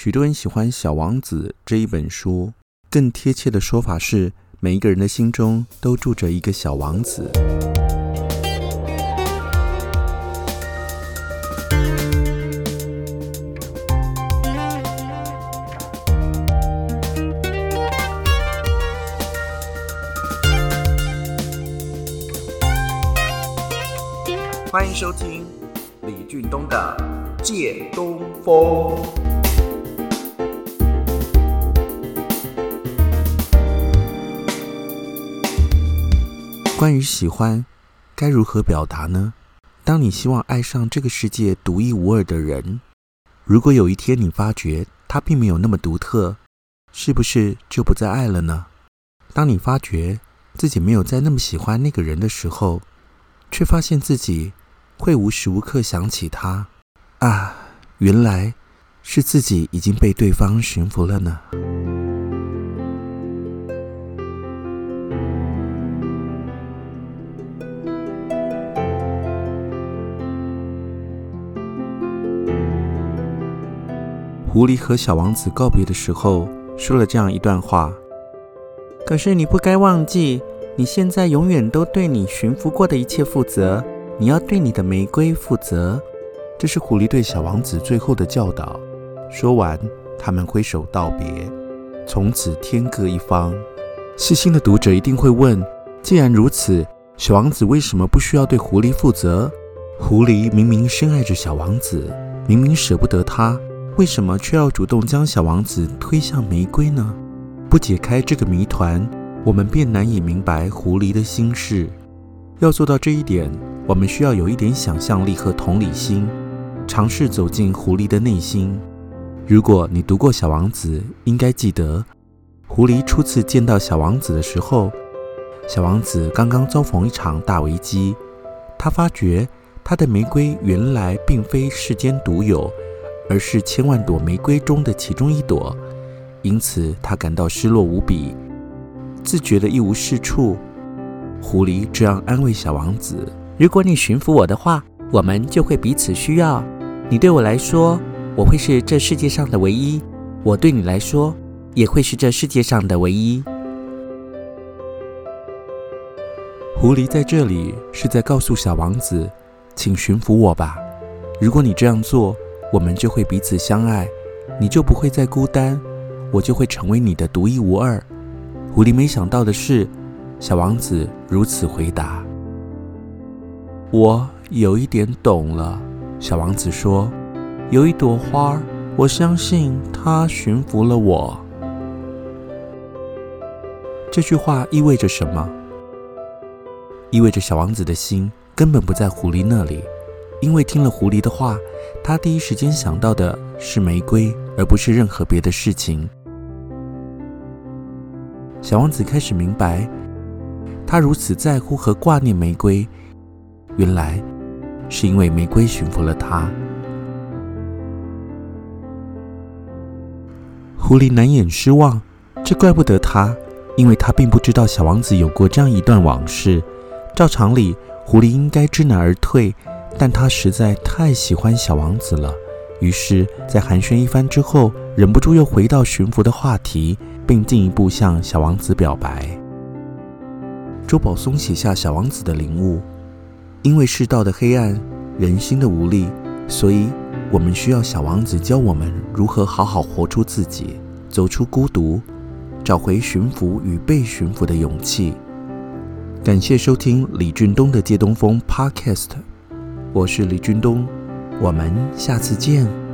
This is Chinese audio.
许多人喜欢《小王子》这一本书，更贴切的说法是，每一个人的心中都住着一个小王子。欢迎收听李俊东的《借东风》。关于喜欢，该如何表达呢？当你希望爱上这个世界独一无二的人，如果有一天你发觉他并没有那么独特，是不是就不再爱了呢？当你发觉自己没有再那么喜欢那个人的时候，却发现自己会无时无刻想起他，啊，原来是自己已经被对方驯服了呢。狐狸和小王子告别的时候，说了这样一段话：“可是你不该忘记，你现在永远都对你驯服过的一切负责。你要对你的玫瑰负责。”这是狐狸对小王子最后的教导。说完，他们挥手道别，从此天各一方。细心的读者一定会问：既然如此，小王子为什么不需要对狐狸负责？狐狸明明深爱着小王子，明明舍不得他。为什么却要主动将小王子推向玫瑰呢？不解开这个谜团，我们便难以明白狐狸的心事。要做到这一点，我们需要有一点想象力和同理心，尝试走进狐狸的内心。如果你读过《小王子》，应该记得，狐狸初次见到小王子的时候，小王子刚刚遭逢一场大危机，他发觉他的玫瑰原来并非世间独有。而是千万朵玫瑰中的其中一朵，因此他感到失落无比，自觉的一无是处。狐狸这样安慰小王子：“如果你驯服我的话，我们就会彼此需要。你对我来说，我会是这世界上的唯一；我对你来说，也会是这世界上的唯一。”狐狸在这里是在告诉小王子：“请驯服我吧。如果你这样做。”我们就会彼此相爱，你就不会再孤单，我就会成为你的独一无二。狐狸没想到的是，小王子如此回答。我有一点懂了，小王子说：“有一朵花，我相信它驯服了我。”这句话意味着什么？意味着小王子的心根本不在狐狸那里。因为听了狐狸的话，他第一时间想到的是玫瑰，而不是任何别的事情。小王子开始明白，他如此在乎和挂念玫瑰，原来是因为玫瑰驯服了他。狐狸难掩失望，这怪不得他，因为他并不知道小王子有过这样一段往事。照常理，狐狸应该知难而退。但他实在太喜欢小王子了，于是，在寒暄一番之后，忍不住又回到驯服的话题，并进一步向小王子表白。周保松写下小王子的领悟：因为世道的黑暗，人心的无力，所以我们需要小王子教我们如何好好活出自己，走出孤独，找回驯服与被驯服的勇气。感谢收听李俊东的借东风 Podcast。我是李军东，我们下次见。